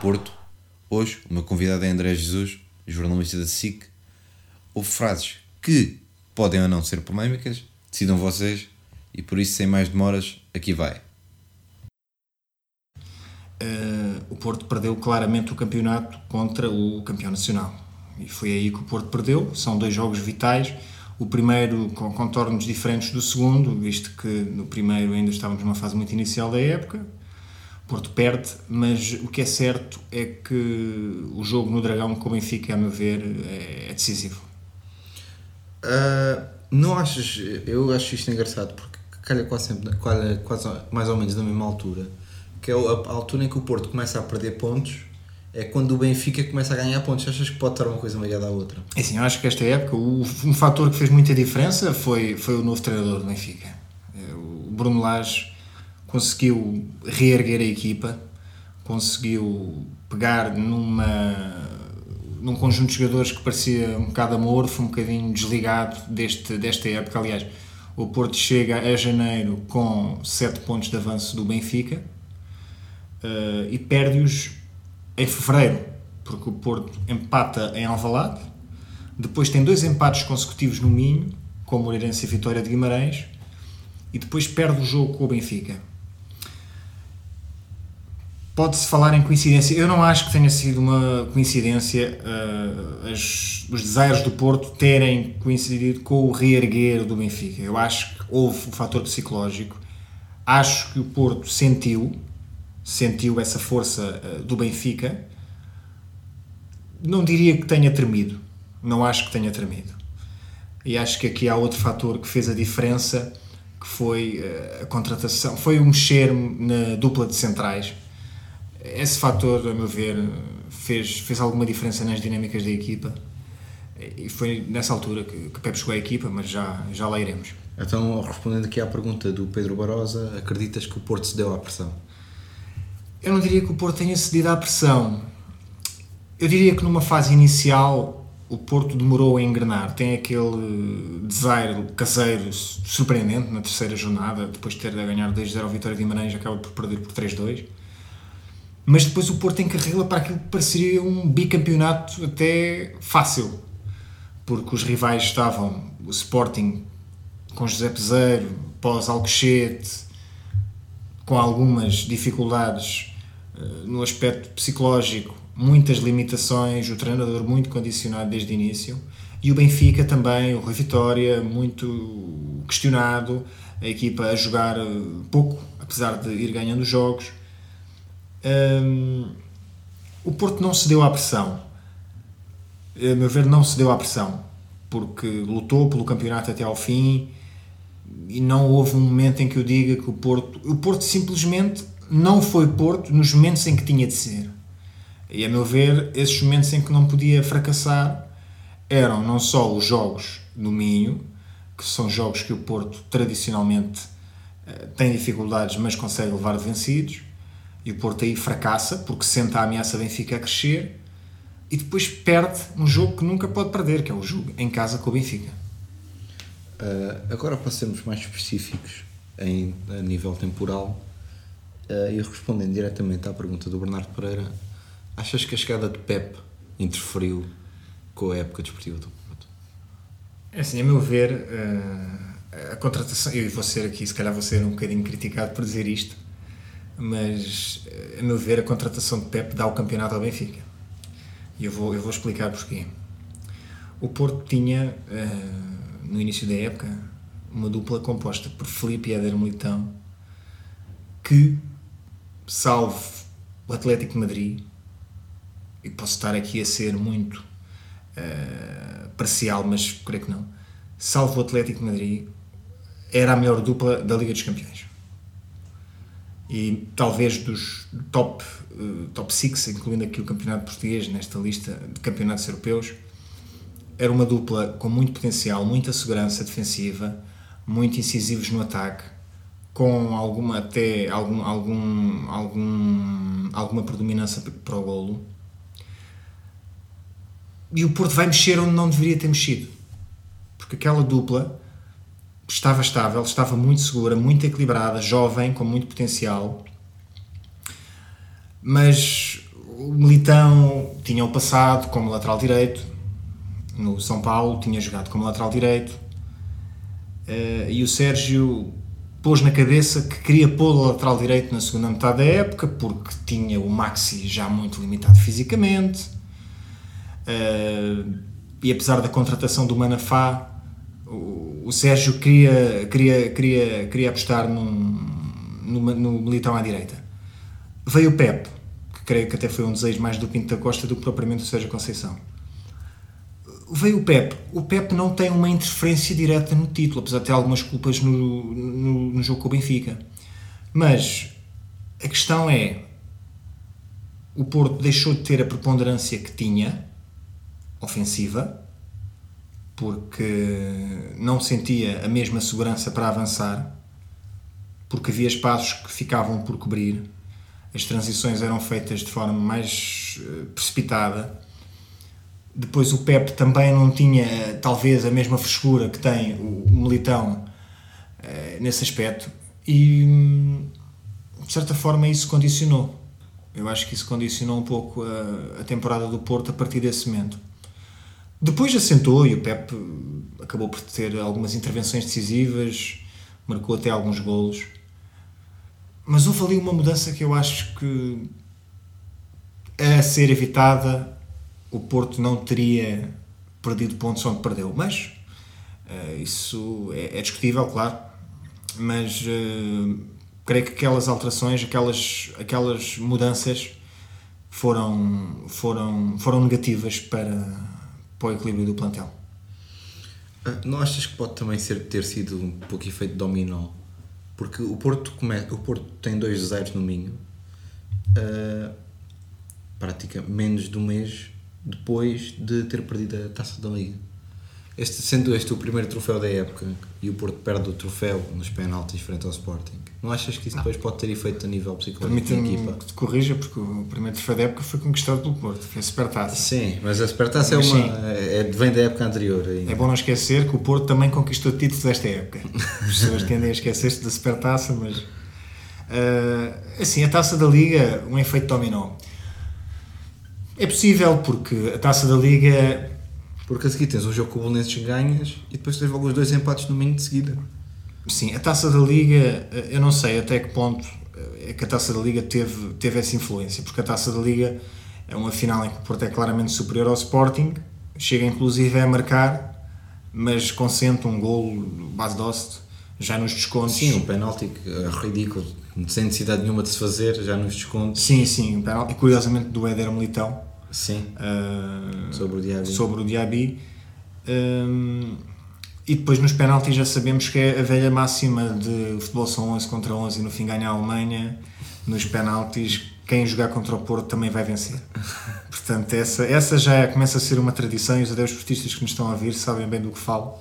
Porto. Hoje, o meu convidado é André Jesus, jornalista da SIC. Houve frases que podem ou não ser polémicas, decidam vocês, e por isso, sem mais demoras, aqui vai. Uh, o Porto perdeu claramente o campeonato contra o campeão nacional. E foi aí que o Porto perdeu. São dois jogos vitais. O primeiro com contornos diferentes do segundo, visto que no primeiro ainda estávamos numa fase muito inicial da época. Porto perde, mas o que é certo é que o jogo no Dragão com o Benfica, a meu ver, é, decisivo. Uh, não achas? Eu acho isto engraçado porque calha quase, sempre, calha quase mais ou menos na mesma altura que é a altura em que o Porto começa a perder pontos, é quando o Benfica começa a ganhar pontos. Achas que pode estar uma coisa ligada à outra? É assim, eu acho que esta época o, um fator que fez muita diferença foi, foi o novo treinador do Benfica. É, o Bruno Lage conseguiu reerguer a equipa, conseguiu pegar numa num conjunto de jogadores que parecia um bocado amorfo, um bocadinho desligado deste, desta época. Aliás, o Porto chega a janeiro com 7 pontos de avanço do Benfica, uh, e perde-os em fevereiro, porque o Porto empata em Alvalade, depois tem dois empates consecutivos no Minho, com o Moreirense e Vitória de Guimarães, e depois perde o jogo com o Benfica. Pode-se falar em coincidência. Eu não acho que tenha sido uma coincidência uh, as, os desejos do Porto terem coincidido com o reerguer do Benfica. Eu acho que houve um fator psicológico. Acho que o Porto sentiu, sentiu essa força uh, do Benfica, não diria que tenha tremido. Não acho que tenha tremido. E acho que aqui há outro fator que fez a diferença, que foi uh, a contratação, foi o mexer na dupla de centrais. Esse fator, a meu ver, fez, fez alguma diferença nas dinâmicas da equipa. E foi nessa altura que, que Pepe chegou à equipa, mas já, já lá iremos. Então, respondendo aqui à pergunta do Pedro Barosa, acreditas que o Porto se deu à pressão? Eu não diria que o Porto tenha cedido à pressão. Eu diria que numa fase inicial o Porto demorou a engrenar. Tem aquele desaire caseiro surpreendente na terceira jornada, depois de ter a ganhar 2-0 ao Vitória de Guimarães, acaba por perder por 3-2. Mas depois o Porto encarrila para aquilo que pareceria um bicampeonato até fácil, porque os rivais estavam o Sporting com José Peseiro, pós-Alcochete, com algumas dificuldades uh, no aspecto psicológico, muitas limitações, o treinador muito condicionado desde o início, e o Benfica também, o Rui Vitória, muito questionado, a equipa a jogar uh, pouco, apesar de ir ganhando jogos. Um, o Porto não cedeu à pressão. A meu ver, não cedeu à pressão, porque lutou pelo campeonato até ao fim, e não houve um momento em que eu diga que o Porto. O Porto simplesmente não foi Porto nos momentos em que tinha de ser. E a meu ver, esses momentos em que não podia fracassar eram não só os jogos no Minho, que são jogos que o Porto tradicionalmente eh, tem dificuldades, mas consegue levar vencidos, e o Porto aí fracassa porque sente a ameaça Benfica a crescer e depois perde um jogo que nunca pode perder, que é o jogo em casa com o Benfica. Uh, agora para sermos mais específicos em, a nível temporal uh, e respondendo diretamente à pergunta do Bernardo Pereira, achas que a chegada de Pep interferiu com a época desportiva do Porto? É assim, a meu ver, uh, a contratação, eu vou ser aqui, se calhar vou ser um bocadinho criticado por dizer isto, mas a meu ver, a contratação de Pep dá o campeonato ao Benfica. E eu vou, eu vou explicar porquê. O Porto tinha no início da época, uma dupla composta por Felipe e Éder Militão, que, salvo o Atlético de Madrid, e posso estar aqui a ser muito uh, parcial, mas creio que não, salvo o Atlético de Madrid, era a melhor dupla da Liga dos Campeões. E talvez dos top, uh, top 6, incluindo aqui o Campeonato Português nesta lista de campeonatos europeus, era uma dupla com muito potencial, muita segurança defensiva, muito incisivos no ataque, com alguma até algum, algum, algum, alguma predominância para o golo. E o Porto vai mexer onde não deveria ter mexido. Porque aquela dupla estava estável, estava muito segura, muito equilibrada, jovem, com muito potencial. Mas o Militão tinha o passado como lateral direito, no São Paulo tinha jogado como lateral direito, uh, e o Sérgio pôs na cabeça que queria pôr o lateral direito na segunda metade da época, porque tinha o Maxi já muito limitado fisicamente, uh, e apesar da contratação do Manafá, o, Sérgio queria, queria, queria, queria apostar num, no, no Militão à direita. Veio o Pep, que creio que até foi um desejo mais do Pinto da Costa do que propriamente do Sérgio Conceição veio o Pep. O Pep não tem uma interferência direta no título, apesar de ter algumas culpas no, no, no, jogo com o Benfica. Mas a questão é: o Porto deixou de ter a preponderância que tinha, ofensiva, porque não sentia a mesma segurança para avançar, porque havia espaços que ficavam por cobrir, as transições eram feitas de forma mais eh, precipitada depois o Pep também não tinha, talvez, a mesma frescura que tem o, Militão uh, nesse aspecto. E, de certa forma, isso condicionou. Eu acho que isso condicionou um pouco a temporada do Porto a partir desse momento. Depois assentou e o Pep acabou por ter algumas intervenções decisivas, marcou até alguns golos. Mas houve ali uma mudança que eu acho que a ser evitada o Porto não teria perdido pontos onde perdeu. Mas uh, isso é, é, discutível, claro. Mas uh, creio que aquelas alterações, aquelas, aquelas mudanças foram, foram, foram negativas para, para o equilíbrio do plantel. Ah, não achas que pode também ser, ter sido um pouco efeito dominó? Porque o Porto, come, o Porto tem dois zeros no Minho, uh, praticamente menos de um mês depois de ter perdido a taça da Liga. Este, sendo este o primeiro troféu da época e o Porto perde o troféu nos penaltis frente ao Sporting, não achas que isso depois pode ter efeito a nível psicológico da equipa? que te corrija, porque o primeiro troféu da época foi conquistado pelo Porto, foi a Supertaça. Sim, mas a Supertaça é, uma, é, vem da época anterior. Ainda. É bom não esquecer que o Porto também conquistou títulos desta época. As pessoas tendem a esquecer-se da Supertaça, mas. Uh, assim, a taça da Liga, um efeito dominó. É possível, porque a taça da Liga. Porque a seguir tens um jogo com o Belenenses ganhas e depois tens logo os dois empates no domingo de seguida. Sim, a taça da Liga, eu não sei até que ponto é que a taça da Liga teve, teve essa influência, porque a taça da Liga é uma final em que o Porto é claramente superior ao Sporting, chega inclusive a marcar, mas consente um gol base dost já nos descontos. Sim, um penalti é ridículo, sem necessidade nenhuma de se fazer, já nos descontos. Sim, sim, um penalti, curiosamente do Éder Militão. Sim. Uh, sobre o Diaby. Sobre o Diaby. Um, e depois nos penaltis já sabemos que é a velha máxima de futebol são 11 contra 11 e no fim ganha a Alemanha. Nos penaltis, quem jogar contra o Porto também vai vencer. Portanto, essa, essa já é, começa a ser uma tradição e os adeus portistas que nos estão a ouvir sabem bem do que falo.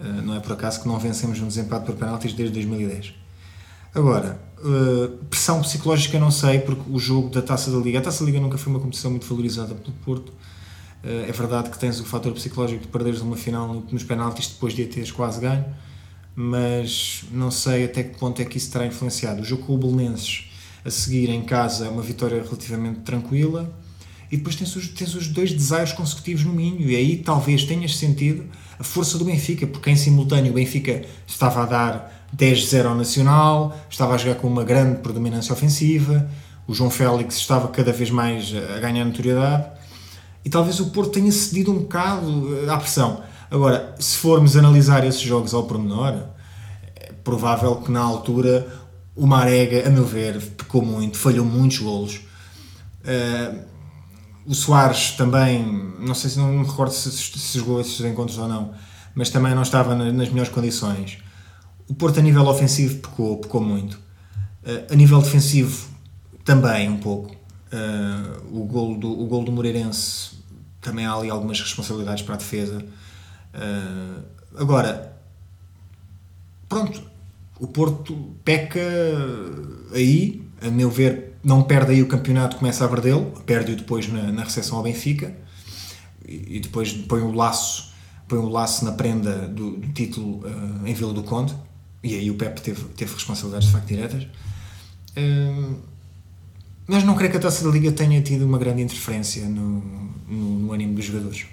Uh, não é por acaso que não vencemos um desempate por penaltis desde 2010. Agora, uh, pressão psicológica não sei, porque o jogo da Taça da Liga, a Taça da Liga nunca foi uma competição muito valorizada pelo Porto. Uh, é verdade que tens o fator psicológico de perderes uma final nos penaltis depois de a teres quase ganho, mas não sei até que ponto é que isso terá influenciado. O jogo com o Belenenses a seguir em casa é uma vitória relativamente tranquila e depois tens os, tens os dois desaires consecutivos no Minho e aí talvez tenhas sentido a força do Benfica, porque em simultâneo o Benfica estava a dar 10-0 ao Nacional, estava a jogar com uma grande predominância ofensiva, o João Félix estava cada vez mais a ganhar notoriedade e talvez o Porto tenha cedido um bocado eh, à pressão. Agora, se formos analisar esses jogos ao pormenor, é provável que na altura o Marega, a meu ver, pecou muito, falhou muitos golos. Uh, o Soares também, não sei se não me recordo se, se jogou esses encontros ou não, mas também não estava nas melhores condições. O Porto, a nível ofensivo, pecou, pecou muito. Uh, a nível defensivo, também um pouco. Uh, o, gol do, o gol do Moreirense também há ali algumas responsabilidades para a defesa. Uh, agora, pronto, o Porto peca aí, a meu ver, não perde aí o campeonato, começa a perdê-lo, perde-o depois na, na recepção ao Benfica e, e, depois põe o laço, põe laço na prenda do, do título uh, em Vila do Conde e aí o Pep teve, teve responsabilidades de facto diretas. Uh, Mas não creio que a taça da Liga tenha tido uma grande interferência no, no, no ânimo dos jogadores.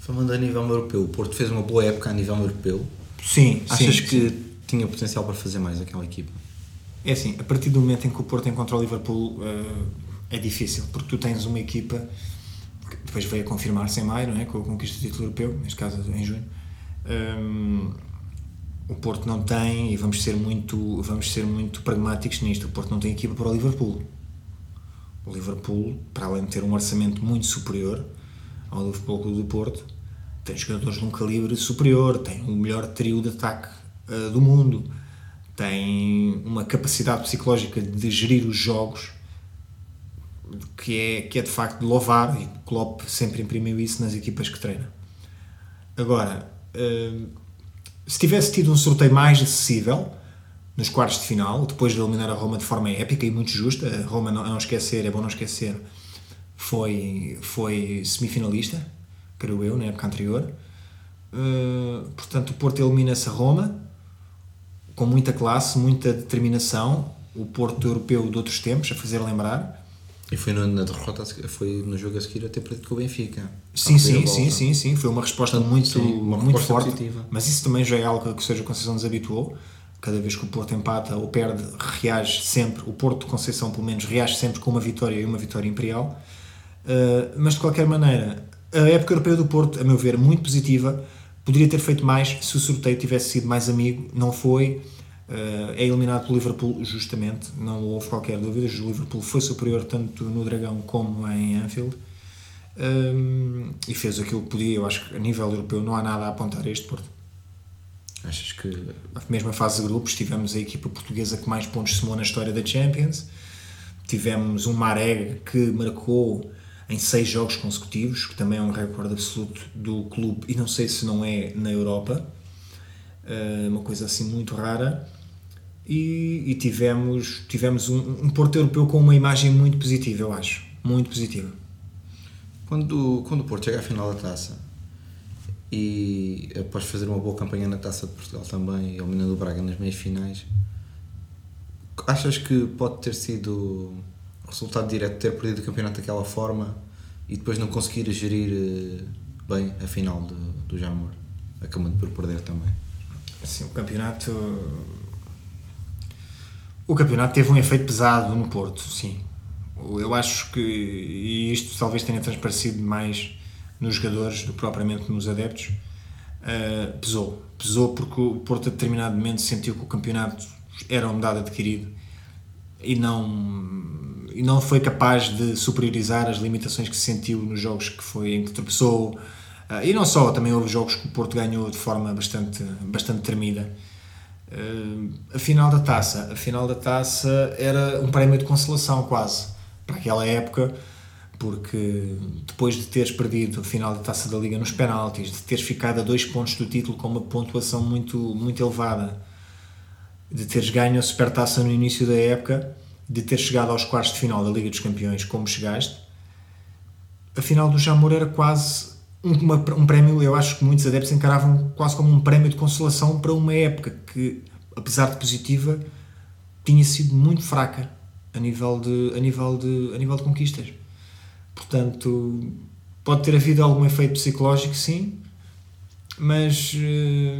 Falando a nível europeu, o Porto fez uma boa época a nível europeu. Sim, Achas sim, que sim. tinha potencial para fazer mais aquela equipa? É assim, a partir do momento em que o Porto encontra o Liverpool eh, é difícil, porque tu tens uma equipa que depois veio a confirmar-se em maio, não é? Com a conquista do título europeu, neste caso em junho. Hum, o Porto não tem, e vamos ser muito, vamos ser muito pragmáticos nisto, o Porto não tem equipa para o Liverpool. O Liverpool, para além de ter um orçamento muito superior ao Liverpool Clube do Porto, tem jogadores de um calibre superior, tem o melhor trio de ataque eh, do mundo, tem uma capacidade psicológica de gerir os jogos que é, que é de facto de louvar e Klopp sempre imprimiu isso nas equipas que treina. Agora, hum, se tivesse tido um sorteio mais acessível nos quartos de final, depois de eliminar a Roma de forma épica e muito justa, a Roma, não, não esquecer, é bom não esquecer, foi, foi semifinalista, creio eu, na época anterior. Uh, portanto, o Porto elimina-se a Roma com muita classe, muita determinação. O Porto europeu de outros tempos, a fazer lembrar. E foi no- na derrota, foi no jogo a seguir a ter perdido com o Benfica. Sim, sim, sim, sim, sim. Foi uma resposta muito, sim, uma muito resposta forte. positiva. Mas isso também já é algo que o Sérgio Conceição nos habituou. Cada vez que o Porto empata ou perde, reage sempre. O Porto Conceição, pelo menos, reage sempre com uma vitória e uma vitória imperial. Uh, mas de qualquer maneira, a época europeia do Porto, a meu ver, muito positiva. Poderia ter feito mais se o sorteio tivesse sido mais amigo. Não foi. Uh, é eliminado pelo Liverpool, justamente. Não houve qualquer dúvida. O Liverpool foi superior tanto no Dragão como em Anfield. Um, e fez aquilo que podia. Eu acho que a nível europeu não há nada a apontar a este Porto. Achas que Na mesma fase de grupos, tivemos a equipa portuguesa que mais pontos somou na história da Champions. Tivemos um Marega que marcou em seis jogos consecutivos, que também é um recorde absoluto do clube, e não sei se não é na Europa, Eh, uma coisa assim muito rara. E, e tivemos, tivemos um, um Porto Europeu com uma imagem muito positiva, eu acho. Muito positiva. quando, quando o Porto chega à final da taça e após fazer uma boa campanha na taça de Portugal também, eliminando o Braga nas meias finais, achas que pode ter sido resultado direto de ter perdido o campeonato daquela forma e depois não conseguir gerir eh, bem a final do, do Jamor, acabando por perder também? Assim, o campeonato. O campeonato teve um efeito pesado no Porto, sim. Eu acho que. E isto talvez tenha transparecido mais nos jogadores do que propriamente nos adeptos. uh, pesou. Pesou porque o Porto, a determinado momento, sentiu que o campeonato era um dado adquirido e não, e não foi capaz de superiorizar as limitações que sentiu nos jogos que foi em que tropeçou. Ah, e não só, também houve jogos que o Porto ganhou de forma bastante, bastante tremida. Ah, a final da taça, a final da taça era um prémio de consolação quase para aquela época, porque depois de teres perdido a final da taça da Liga nos penaltis, de teres ficado a dois pontos do título com uma pontuação muito, muito elevada, de teres ganho a supertaça no início da época, de ter chegado aos quartos de final da Liga dos Campeões como chegaste, a final do Jamor era quase uma- um prémio, eu acho que muitos adeptos encaravam quase como um prémio de consolação para uma época que, apesar de positiva, tinha sido muito fraca a nível de, a nível de, a nível de conquistas. Portanto, pode ter havido algum efeito psicológico, sim, mas eh,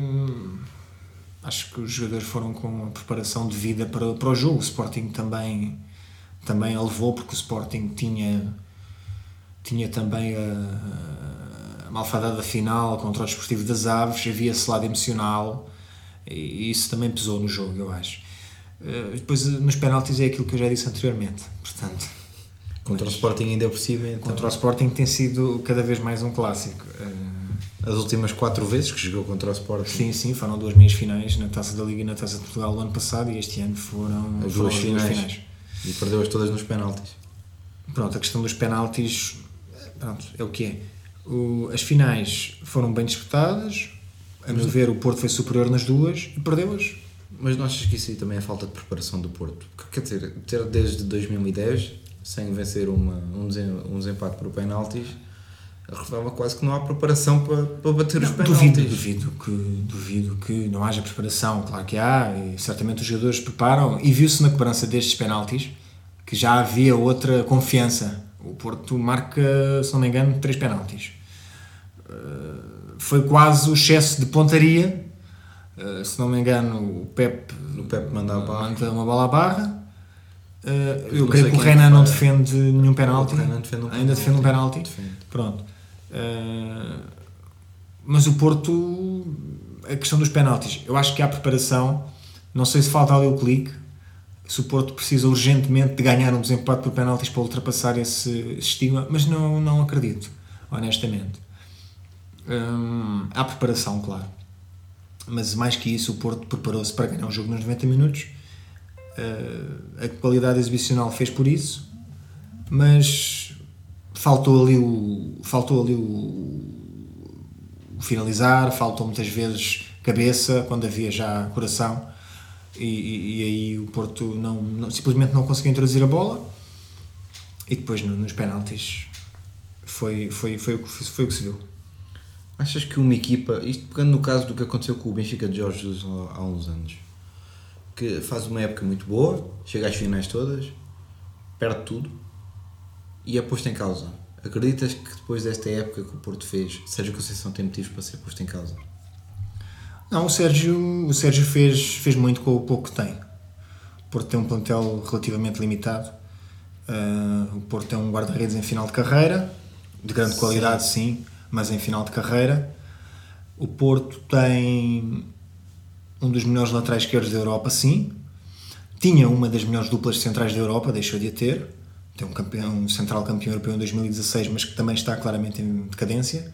acho que os jogadores foram com a preparação devida para, para o jogo. O Sporting também, também a levou, porque o Sporting tinha, tinha também a, a malfadada final contra o Desportivo das Aves, havia esse lado emocional e isso também pesou no jogo, eu acho. Eh, Depois, nos penaltis, é aquilo que eu já disse anteriormente. Portanto, Contra o Sporting ainda por cima, então, contra o Sporting tem sido cada vez mais um clássico. Eh, as últimas quatro vezes que jogou contra o Sporting, Sim, sim, foram duas meias finais na Taça da Liga e na Taça de Portugal o ano passado e este ano foram as foram duas finais, e perdeu-as todas nos penaltis. Pronto, a questão dos penaltis, pronto, é o que é. O- as finais foram bem disputadas, a meu ver o Porto foi superior nas duas e perdeu-as. Mas não achas que isso aí também é falta de preparação do Porto? Quer dizer, ter desde 2010 sem vencer uma, um, desen- um desempate por penaltis revela quase que não há preparação para, para bater os penaltis. Duvido, duvido que, duvido que não haja preparação, claro que há, e certamente os jogadores preparam, e viu-se na cobrança destes penaltis que já havia outra confiança. O Porto marca, se não me engano, três penaltis. Uh, foi quase o excesso de pontaria. Uh, se não me engano, o Pep, O Pep manda manda uma bola à barra. Uh, eu não creio que o é Renan não defende nenhum penalti. Defende um Ainda defende um penalti. Defende. Pronto. Mas o Porto, a questão dos penaltis, eu acho que há preparação. Não sei se falta ali o clique. Se o Porto precisa urgentemente de ganhar um desempate por penaltis para ultrapassar esse, estigma, mas não, não acredito, honestamente. Hum, há preparação, claro. Mas mais que isso, o Porto preparou-se para ganhar um jogo nos 90 minutos. Uh, a qualidade exibicional fez por isso, mas faltou ali o faltou ali o, o finalizar, faltou muitas vezes cabeça quando havia já coração e, e- aí o Porto não, não- simplesmente não conseguiu introduzir a bola e depois no- nos penaltis foi, foi, foi, que- foi o que se viu. Achas que uma equipa, isto pegando no caso do que aconteceu com o Benfica de Jorge Jesus há uns anos, que faz uma época muito boa, chega às finais todas, perde tudo e é posto em causa. Acreditas que depois desta época que o Porto fez, Sérgio Conceição tem motivos para ser posto em causa? Não, o Sérgio, o Sérgio fez, fez muito com o pouco que tem. O Porto tem um plantel relativamente limitado. Ah, o Porto tem um guarda-redes em final de carreira, de grande qualidade, sim, mas em final de carreira. O Porto tem um dos melhores laterais esquerdos da Europa, sim. Tinha uma das melhores duplas centrais da Europa, deixou de a ter. Tem um, campeão, um central campeão europeu em 2016, mas que também está claramente em decadência.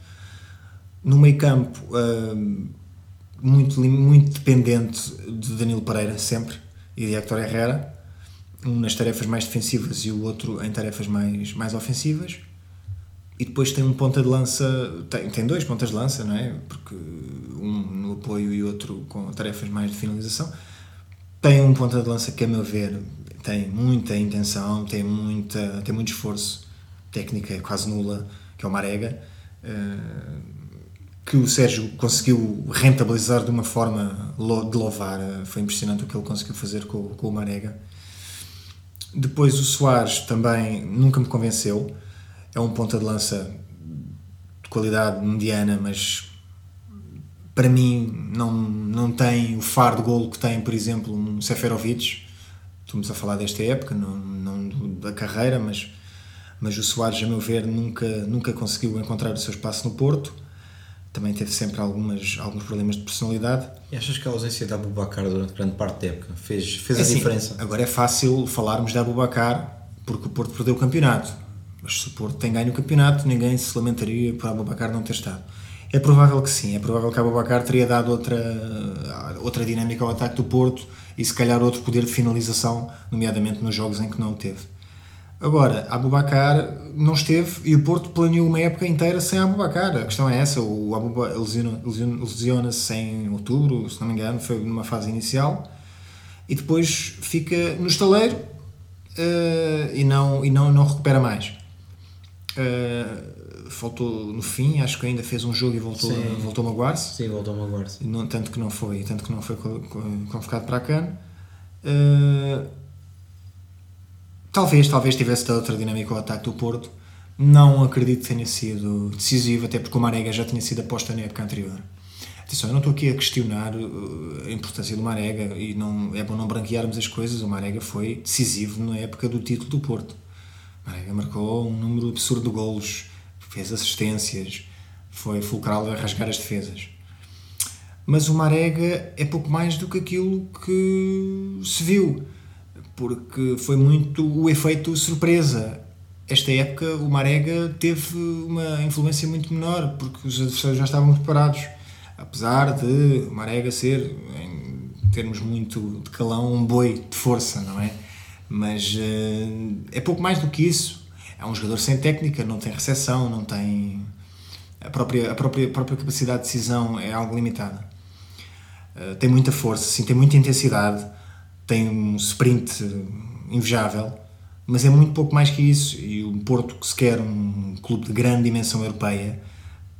No meio campo, hum, muito, muito dependente de Danilo Pereira, sempre, e de Héctor Herrera. Um nas tarefas mais defensivas e o outro em tarefas mais, mais ofensivas. E depois tem um ponta de lança, tem, tem dois pontas de lança, não é? Porque um no apoio e outro com tarefas mais de finalização. Tem um ponta de lança que, a meu ver, tem muita intenção, tem, muita, tem muito esforço, técnica quase nula, que é o Marega, eh, que o Sérgio conseguiu rentabilizar de uma forma de louvar. eh, Foi impressionante o que ele conseguiu fazer com, com o Marega. Depois o Soares também nunca me convenceu. É um ponta de lança de qualidade mediana, mas para mim não, não tem o faro de golo que tem, por exemplo, um Seferovic. Estamos a falar desta época, não, não da carreira, mas, mas o Soares, a meu ver, nunca, nunca conseguiu encontrar o seu espaço no Porto. Também teve sempre algumas, alguns problemas de personalidade. E achas que a ausência da Abubacar durante grande parte da época fez, fez É a assim, diferença? Agora é fácil falarmos de Abubacar porque o Porto perdeu o campeonato. Mas se o Porto tem ganho o campeonato, ninguém se lamentaria por Abubacar não ter estado. É provável que sim, é provável que Abubacar teria dado outra, outra dinâmica ao ataque do Porto e se calhar outro poder de finalização, nomeadamente nos jogos em que não o teve. Agora, Abubacar não esteve e o Porto planeou uma época inteira sem Abubacar. A questão é essa: o Abubacar lesiona- lesiona- lesiona-se em outubro, se não me engano, foi numa fase inicial e depois fica no estaleiro eh, e, não, e não, não recupera mais. Eh, faltou no fim, acho que ainda fez um jogo e voltou, Sim. voltou a magoar-se. Sim, voltou a magoar-se. Tanto que não foi tanto que não foi co- co- convocado para a CAN Eh, talvez talvez tivesse dado outra dinâmica ao ataque do Porto. Não acredito que tenha sido decisivo até porque o Marega já tinha sido aposta na época anterior. Atenção, eu não estou aqui a questionar eh, a importância do Marega e não, é bom não branquearmos as coisas. O Marega foi decisivo na época do título do Porto. O Marega marcou um número absurdo de golos fez assistências foi fulcral a rasgar as defesas. Mas o Marega é pouco mais do que aquilo que se viu, porque foi muito o efeito surpresa. Esta época o Marega teve uma influência muito menor, porque os adversários já estavam preparados. Apesar de o Marega ser, em termos muito de calão, um boi de força, não é? Mas eh, é pouco mais do que isso. É um jogador sem técnica, não tem recepção, não tem. A própria, a própria, a própria capacidade de decisão é algo limitada. Uh, tem muita força, sim, tem muita intensidade, tem um sprint invejável, mas é muito pouco mais que isso. E o Porto, que se quer um clube de grande dimensão europeia,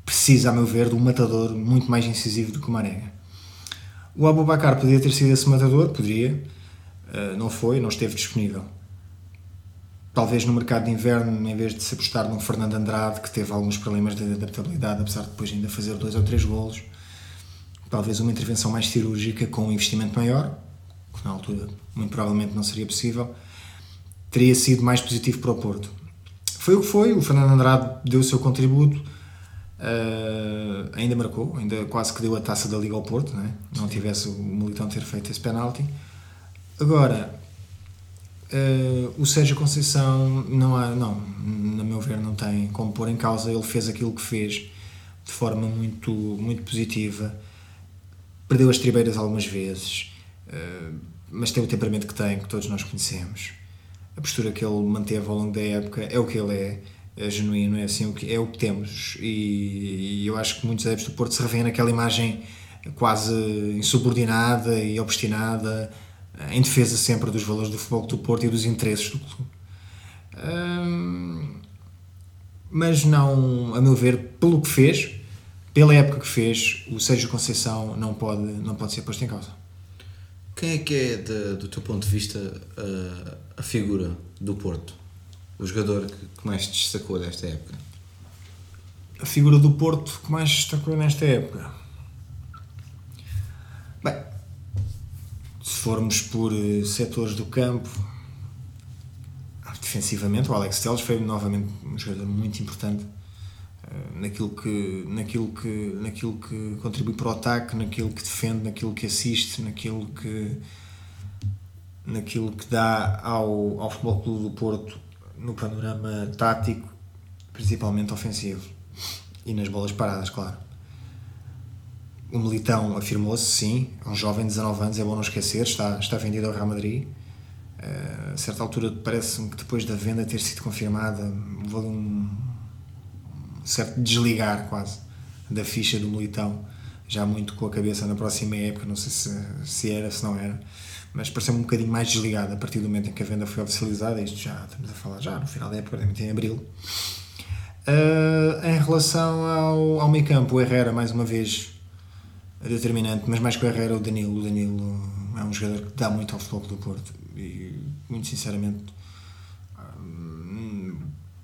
precisa, a meu ver, de um matador muito mais incisivo do que o Marega. O Abubacar poderia ter sido esse matador, poderia, uh, não foi, não esteve disponível. talvez no mercado de inverno, em vez de se apostar num Fernando Andrade, que teve alguns problemas de adaptabilidade, apesar de depois ainda fazer dois ou três golos, talvez uma intervenção mais cirúrgica com um investimento maior, que na altura muito provavelmente não seria possível, teria sido mais positivo para o Porto. Foi o que foi, o Fernando Andrade deu o seu contributo, uh, ainda marcou, ainda quase que deu a taça da Liga ao Porto, não, é? não tivesse o Militão ter feito esse penalti. Agora, uh, o Sérgio Conceição, não há, não, na meu ver, não tem como pôr em causa, ele fez aquilo que fez de forma muito, muito positiva, perdeu as tribeiras algumas vezes, uh, mas tem o temperamento que tem, que todos nós conhecemos a postura que ele manteve ao longo da época é o que ele é, é genuíno, é assim o que, é o que temos. E, e eu acho que muitos adeptos do Porto se revêem naquela imagem quase insubordinada e obstinada, em defesa sempre dos valores do futebol do Porto e dos interesses do clube. Hum, mas não, a meu ver, pelo que fez, pela época que fez, o Sérgio Conceição não pode, não pode ser posto em causa. Quem é que é, de, do teu ponto de vista, uh, a figura do Porto? O jogador que mais destacou desta época? A figura do Porto que mais destacou nesta época? Bem, se formos por uh, setores do campo, defensivamente, o Alex Telles foi novamente um jogador muito importante naquilo que, naquilo, que, naquilo que contribui para o ataque, naquilo que defende, naquilo que assiste, naquilo que naquilo que dá ao, ao Futebol Clube do Porto no panorama tático, principalmente ofensivo e nas bolas paradas, claro. O Militão afirmou-se, sim, é um jovem de 19 anos, é bom não esquecer, está, está vendido ao Real Madrid. Uh, a certa altura parece-me que depois da venda ter sido confirmada, houve um certo desligar quase da ficha do Militão, já muito com a cabeça na próxima época, não sei se, se era, se não era mas pareceu-me um bocadinho mais desligado a partir do momento em que a venda foi oficializada. Isto já estamos a falar já no final da época, em abril. Uh, em relação ao, ao meio campo, o Herrera, mais uma vez, determinante, mas mais que o Herrera, o Danilo. O Danilo é um jogador que dá muito ao futebol do Porto e, muito sinceramente,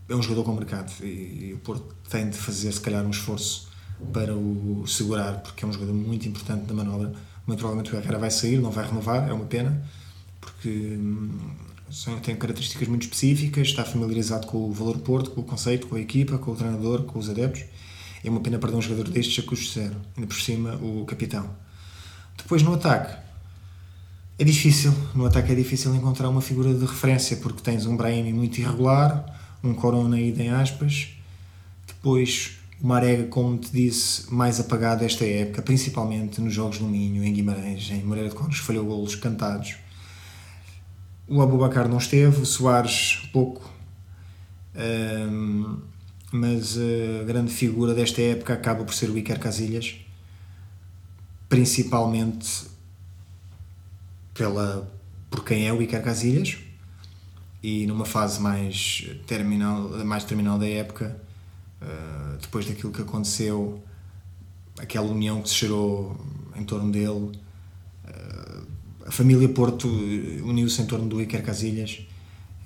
é um jogador com mercado e, e o Porto tem de fazer, se calhar, um esforço para o segurar, porque é um jogador muito importante na manobra muito provavelmente o Herrera vai sair, não vai renovar, é uma pena, porque hum, tem características muito específicas, está familiarizado com o valor Porto, com o conceito, com a equipa, com o treinador, com os adeptos. É uma pena perder um jogador destes a custo zero, ainda por cima o capitão. Depois no ataque, é difícil, no ataque é difícil encontrar uma figura de referência, porque tens um Brahimi muito irregular, um Corona aí em aspas, depois o Marega, como te disse, mais apagado esta época, principalmente nos jogos no Minho, em Guimarães, em Moreira de Cónegos, falhou golos cantados. O Abubacar não esteve, o Soares pouco, um, mas a grande figura desta época acaba por ser o Iker Casilhas, principalmente pela, por quem é o Iker Casilhas e numa fase mais terminal, mais terminal da época uh, depois daquilo que aconteceu, aquela união que se gerou em torno dele. Uh, a família Porto uniu-se em torno do Iker Casilhas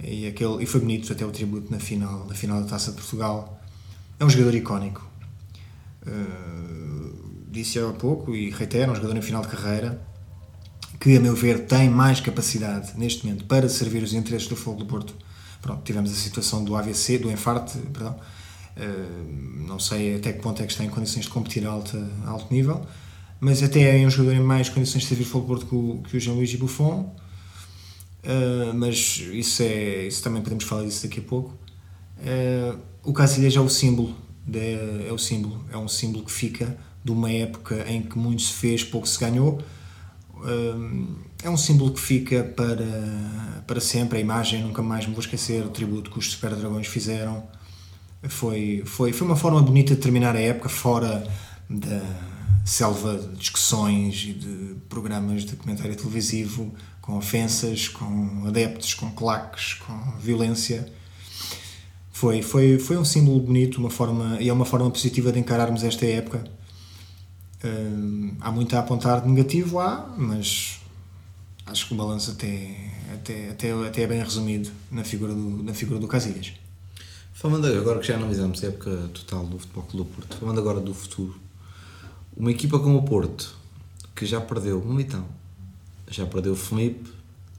e, aquele, e foi bonito até o tributo na final, na final da Taça de Portugal. É um jogador icónico. Uh, disse há pouco e reitero, um jogador em final de carreira que, a meu ver, tem mais capacidade neste momento para servir os interesses do Fogo do Porto. Pronto, tivemos a situação do AVC, do infarto, perdão, Uh, não sei até que ponto é que está em condições de competir a alto, a alto nível, mas até é um jogador em mais condições de servir futebol Porto que o, que o Jean-Louis Buffon. Uh, mas isso é isso também podemos falar disso daqui a pouco. Uh, o Casilhas é o símbolo, de, é o símbolo, é um símbolo que fica de uma época em que muito se fez, pouco se ganhou. É um símbolo que fica para, para sempre. A imagem, nunca mais me vou esquecer, o tributo que os Super Dragões fizeram foi, foi, foi uma forma bonita de terminar a época fora da selva de discussões e de programas de comentário televisivo com ofensas, com adeptos, com claques, com violência. Foi, foi, foi um símbolo bonito uma forma, e é uma forma positiva de encararmos esta época. Uh, há muito a apontar de negativo, há, mas acho que o balanço até, até, até, até é bem resumido na figura do, na figura do Casilhas. Falando agora que já analisamos a época total do Futebol Clube do Porto, falando agora do futuro, uma equipa como o Porto, que já perdeu Militão, já perdeu o Felipe,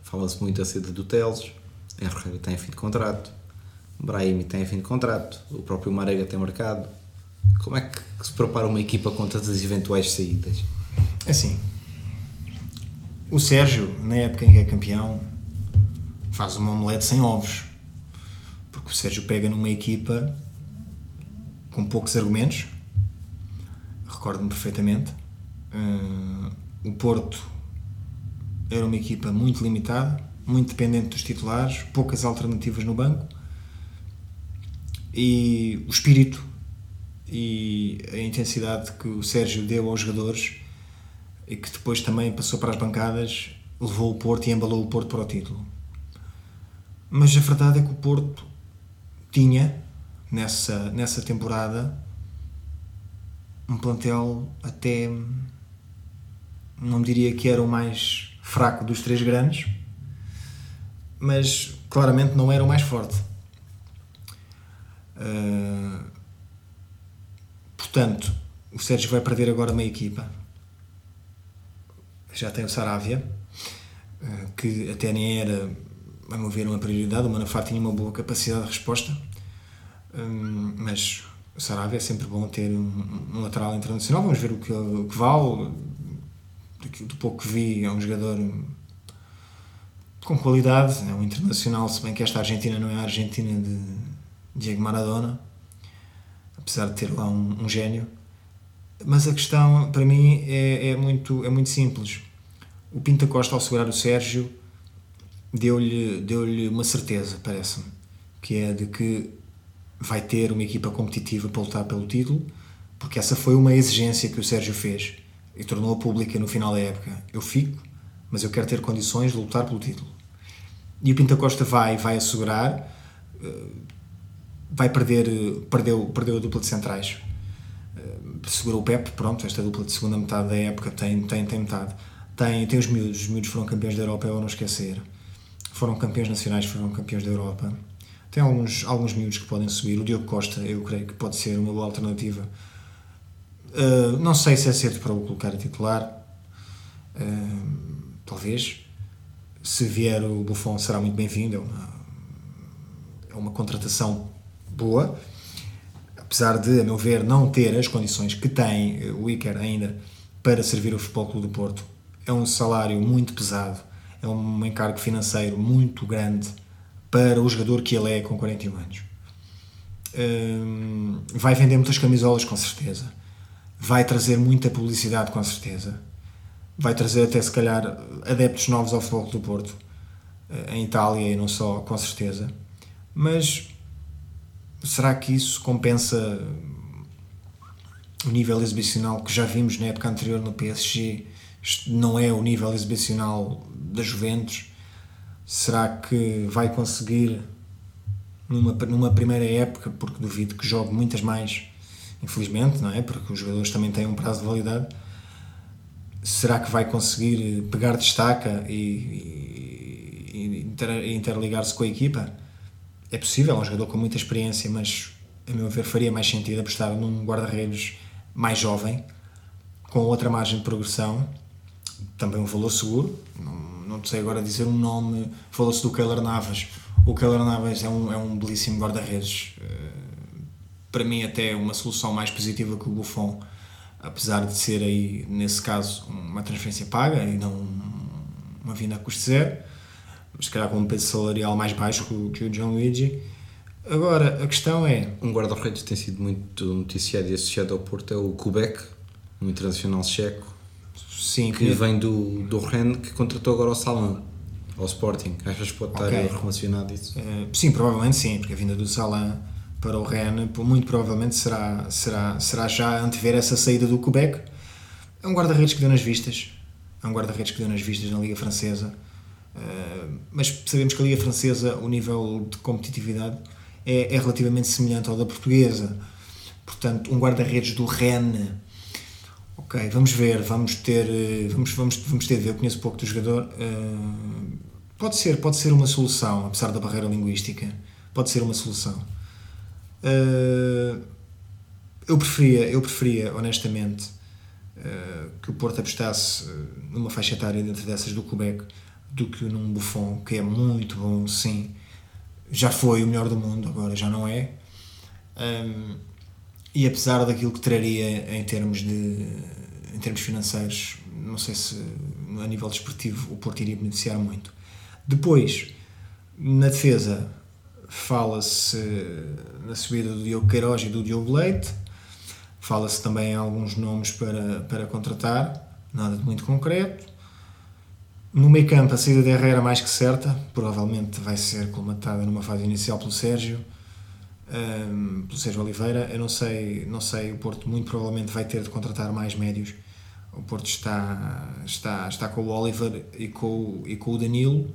fala-se muito acerca do Teles, Henrique tem fim de contrato, Brahimi tem fim de contrato, o próprio Marega tem marcado. Como é que se prepara uma equipa contra as eventuais saídas? Assim, o Sérgio, na época em que é campeão, faz uma omelete sem ovos. Porque o Sérgio pega numa equipa com poucos argumentos, recordo-me perfeitamente. Uh, o Porto era uma equipa muito limitada, muito dependente dos titulares, poucas alternativas no banco e o espírito e a intensidade que o Sérgio deu aos jogadores e que depois também passou para as bancadas levou o Porto e embalou o Porto para o título. Mas a verdade é que o Porto tinha nessa, nessa temporada um plantel até não diria que era o mais fraco dos três grandes, mas claramente não era o mais forte. Uh, portanto, o Sérgio vai perder agora uma equipa. Já tem o Saravia, uh, que até nem era, a meu ver, uma prioridade. O Manafá tinha uma boa capacidade de resposta, um, mas o Saravia é sempre bom ter um, lateral internacional. Vamos ver o que, o que vale. Do pouco que vi, é um jogador com qualidade, é um internacional, se bem que esta Argentina não é a Argentina de Diego Maradona, apesar de ter lá um, um gênio. Mas a questão, para mim, é, é, muito, é muito simples. O Pinta Costa, ao segurar o Sérgio, deu-lhe deu uma certeza, parece-me, que é de que vai ter uma equipa competitiva para lutar pelo título, porque essa foi uma exigência que o Sérgio fez e tornou pública no final da época. Eu fico, mas eu quero ter condições de lutar pelo título. E o Pinta Costa vai, vai assegurar, eh, vai perder, perdeu, perdeu a dupla de centrais. Eh, segurou o Pep, pronto, esta dupla de segunda metade da época tem, tem, tem metade. Tem, tem os miúdos, os miúdos foram campeões da Europa, é não esquecer. Foram campeões nacionais, foram campeões da Europa. Tem alguns, alguns miúdos que podem subir. O Diogo Costa, eu creio que pode ser uma boa alternativa. Uh, não sei se é cedo para o colocar a titular. Uh, talvez. Se vier o Buffon será muito bem-vindo. É uma, é uma contratação boa. Apesar de, a meu ver, não ter as condições que tem o Iker ainda para servir o Futebol Clube do Porto. É um salário muito pesado. É um encargo financeiro muito grande para o jogador que ele é com 41 anos. Hum, vai vender muitas camisolas, com certeza. Vai trazer muita publicidade, com certeza vai trazer até se calhar adeptos novos ao Futebol do Porto, eh, em Itália e não só, com certeza. Mas será que isso compensa o nível exibicional que já vimos na época anterior no PSG? Não é o nível exibicional da Juventus? Será que vai conseguir numa, numa primeira época, porque duvido que jogue muitas mais, infelizmente, não é? Porque os jogadores também têm um prazo de validade será que vai conseguir pegar destaca e, e, e interligar-se com a equipa? É possível, é um jogador com muita experiência, mas a meu ver faria mais sentido apostar num guarda-redes mais jovem, com outra margem de progressão, também um valor seguro. Não, não sei agora dizer um nome, falou-se do Keller Navas. O Keller Navas é um, é um belíssimo guarda-redes, eh, para mim, até uma solução mais positiva que o Buffon apesar de ser aí, nesse caso, uma transferência paga e não uma vinda a custo zero, se calhar com um peso salarial mais baixo que o, John Luigi. Agora, a questão é... Um guarda-redes tem sido muito noticiado e associado ao Porto é o Kubek, um internacional checo, Sim, que, que vem do, do Rennes, que contratou agora o Salão, ao Sporting. Achas que pode estar okay. relacionado isso? Uh, sim, provavelmente sim, porque a vinda do Salão para o Rennes, muito provavelmente será, será, será já antever essa saída do Quebec. É um guarda-redes que deu nas vistas, é um guarda-redes que deu nas vistas na Liga Francesa, uh, mas sabemos que a Liga Francesa, o nível de competitividade é, é relativamente semelhante ao da portuguesa. Portanto, um guarda-redes do Rennes Ok, vamos ver, vamos ter, eh, vamos, vamos, vamos ter de ver, eu conheço pouco do jogador. Uh, pode ser, pode ser uma solução, apesar da barreira linguística, pode ser uma solução. Uh, eu preferia, eu preferia, honestamente, que o Porto apostasse numa faixa etária dentro dessas do Quebec do que num Buffon, que é muito bom, sim. Já foi o melhor do mundo, agora já não é. Um, e apesar daquilo que traria em termos de em termos financeiros, não sei se a nível desportivo o Porto iria beneficiar muito. Depois, na defesa, fala-se na subida do Diogo Queiroz e do Diogo Leite, fala-se também em alguns nomes para, para contratar, nada de muito concreto. No meio campo, a saída de Herrera mais que certa, provavelmente vai ser colmatada numa fase inicial pelo Sérgio, um, pelo Sérgio Oliveira. Eu não sei, não sei, o Porto muito provavelmente vai ter de contratar mais médios. O Porto está, está, está com o Oliver e com, e com o Danilo,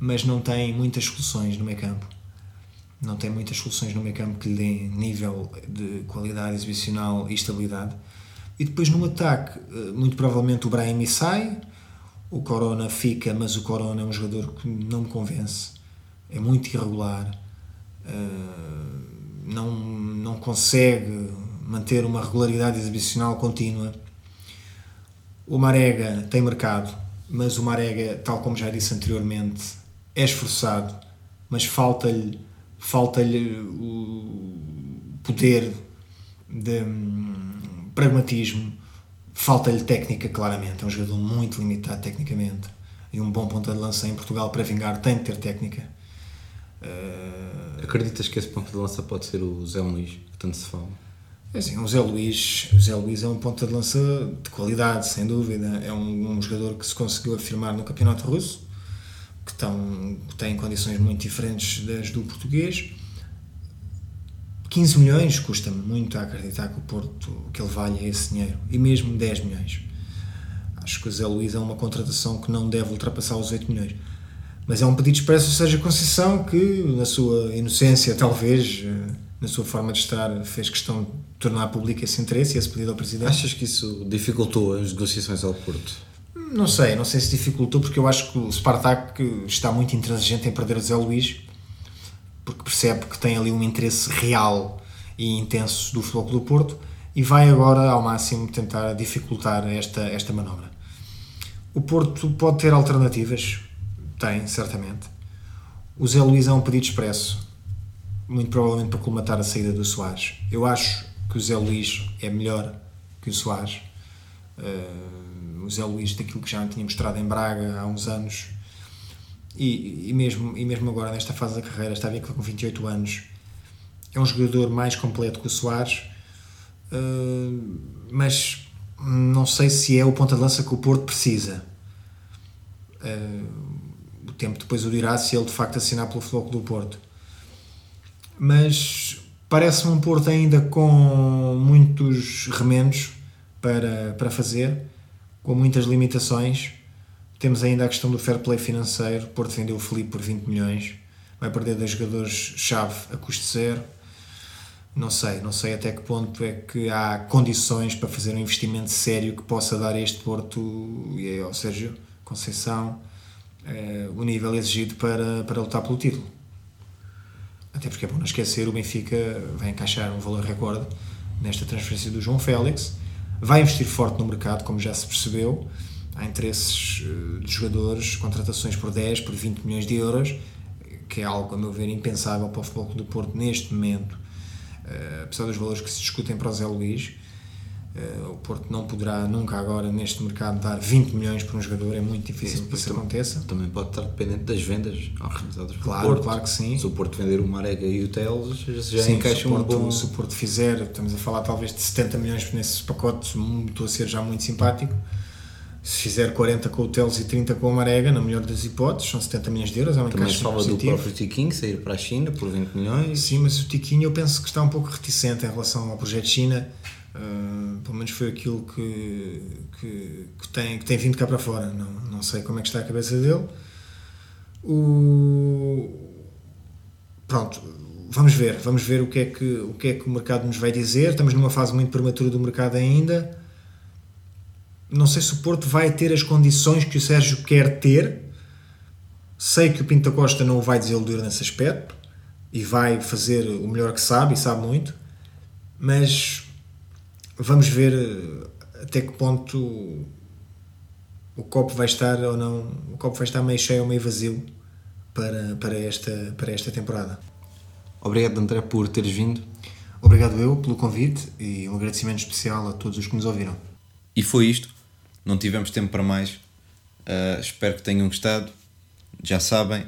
mas não tem muitas soluções no meio campo. Não tem muitas soluções no meio campo que lhe deem nível de qualidade exibicional e estabilidade. E depois no ataque, eh, muito provavelmente o Brahim sai, o Corona fica, mas o Corona é um jogador que não me convence. É muito irregular. Uh, não, não consegue manter uma regularidade exibicional contínua. O Marega tem mercado, mas o Marega, tal como já disse anteriormente, é esforçado, mas falta-lhe falta-lhe o poder de hum, pragmatismo, falta-lhe técnica, claramente. É um jogador muito limitado tecnicamente. E um bom ponta de lança em Portugal para vingar tem de ter técnica. Uh... Acreditas que esse ponto de lança pode ser o Zé Luís, que tanto se fala? É assim, o Zé Luís, o Zé Luís é um ponta de lança de qualidade, sem dúvida. É um, um jogador que se conseguiu afirmar no campeonato russo, que, estão, que tem condições muito diferentes das do português. 15 milhões custa-me muito a acreditar que o Porto que ele valha esse dinheiro, e mesmo 10 milhões. Acho que o Zé Luís é uma contratação que não deve ultrapassar os 8 milhões. Mas é um pedido expresso ao Sérgio Conceição que, na sua inocência, talvez, eh, na sua forma de estar, fez questão de tornar público esse interesse e esse pedido ao Presidente. Achas que isso dificultou as negociações ao Porto? Não sei, não sei se dificultou, porque eu acho que o Spartak está muito intransigente em perder o Zé Luís, porque percebe que tem ali um interesse real e intenso do Futebol do Porto e vai agora ao máximo tentar dificultar esta, esta manobra. O Porto pode ter alternativas, tem, certamente. O Zé Luís é um pedido expresso, muito provavelmente para colmatar a saída do Soares. Eu acho que o Zé Luís é melhor que o Soares. Uh, o Zé Luís, daquilo que já tinha mostrado em Braga há uns anos, e, e, mesmo, e mesmo agora nesta fase da carreira, está bem que com 28 anos, é um jogador mais completo que o Soares, uh, mas não sei se é o ponta de lança que o Porto precisa. Uh, o tempo depois o dirá se ele de facto assinar pelo Floco do Porto. Mas Parece-me um Porto ainda com muitos remendos para, para fazer, com muitas limitações. Temos ainda a questão do fair play financeiro. Porto vendeu o Felipe por 20 milhões, vai perder dois jogadores-chave a custo zero. Não sei, não sei até que ponto é que há condições para fazer um investimento sério que possa dar a este Porto e ao Sérgio Conceição eh, o nível exigido para, para lutar pelo título. Até porque é bom não esquecer, o Benfica vai encaixar um valor recorde nesta transferência do João Félix, vai investir forte no mercado, como já se percebeu, há interesses eh, de jogadores, contratações por 10, por 20 milhões de euros, que é algo, a meu ver, impensável para o Futebol do Porto neste momento, eh, apesar dos valores que se discutem para o Zé Luís, Uh, o Porto não poderá nunca agora neste mercado dar 20 milhões para um jogador, é muito difícil que isso aconteça. Também pode estar dependente das vendas realizadas pelo claro, Porto. Claro que sim. Se o Porto vender o Marega e o Teles, já sim, encaixa um bom... Se o Porto fizer, estamos a falar talvez de 70 milhões nesses pacotes, estou a ser já muito simpático. Se fizer 40 com o Teles e 30 com o Marega, na melhor das hipóteses, são 70 milhões de euros, é um Também fala do próprio Tiquinho sair para a China por 20 milhões. Sim, mas o Tiquinho eu penso que está um pouco reticente em relação ao projeto China Uh, pelo menos foi aquilo que, que, que, tem, que tem vindo cá para fora. Não, não sei como é que está a cabeça dele. O... Pronto, vamos ver, vamos ver o que, é que, o que é que o mercado nos vai dizer. Estamos numa fase muito prematura do mercado ainda. Não sei se o Porto vai ter as condições que o Sérgio quer ter. Sei que o Pinto Costa não o vai desiludir nesse aspecto e vai fazer o melhor que sabe e sabe muito, mas vamos ver eh, até que ponto o copo vai estar ou não, o copo vai estar meio cheio ou meio vazio para, para, esta, para esta temporada. Obrigado, André, por teres vindo. Obrigado eu pelo convite e um agradecimento especial a todos os que nos ouviram. E foi isto. Não tivemos tempo para mais. Uh, espero que tenham gostado. Já sabem,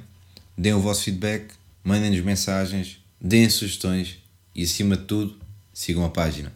deem o vosso feedback, mandem-nos mensagens, deem sugestões e, acima de tudo, sigam a página.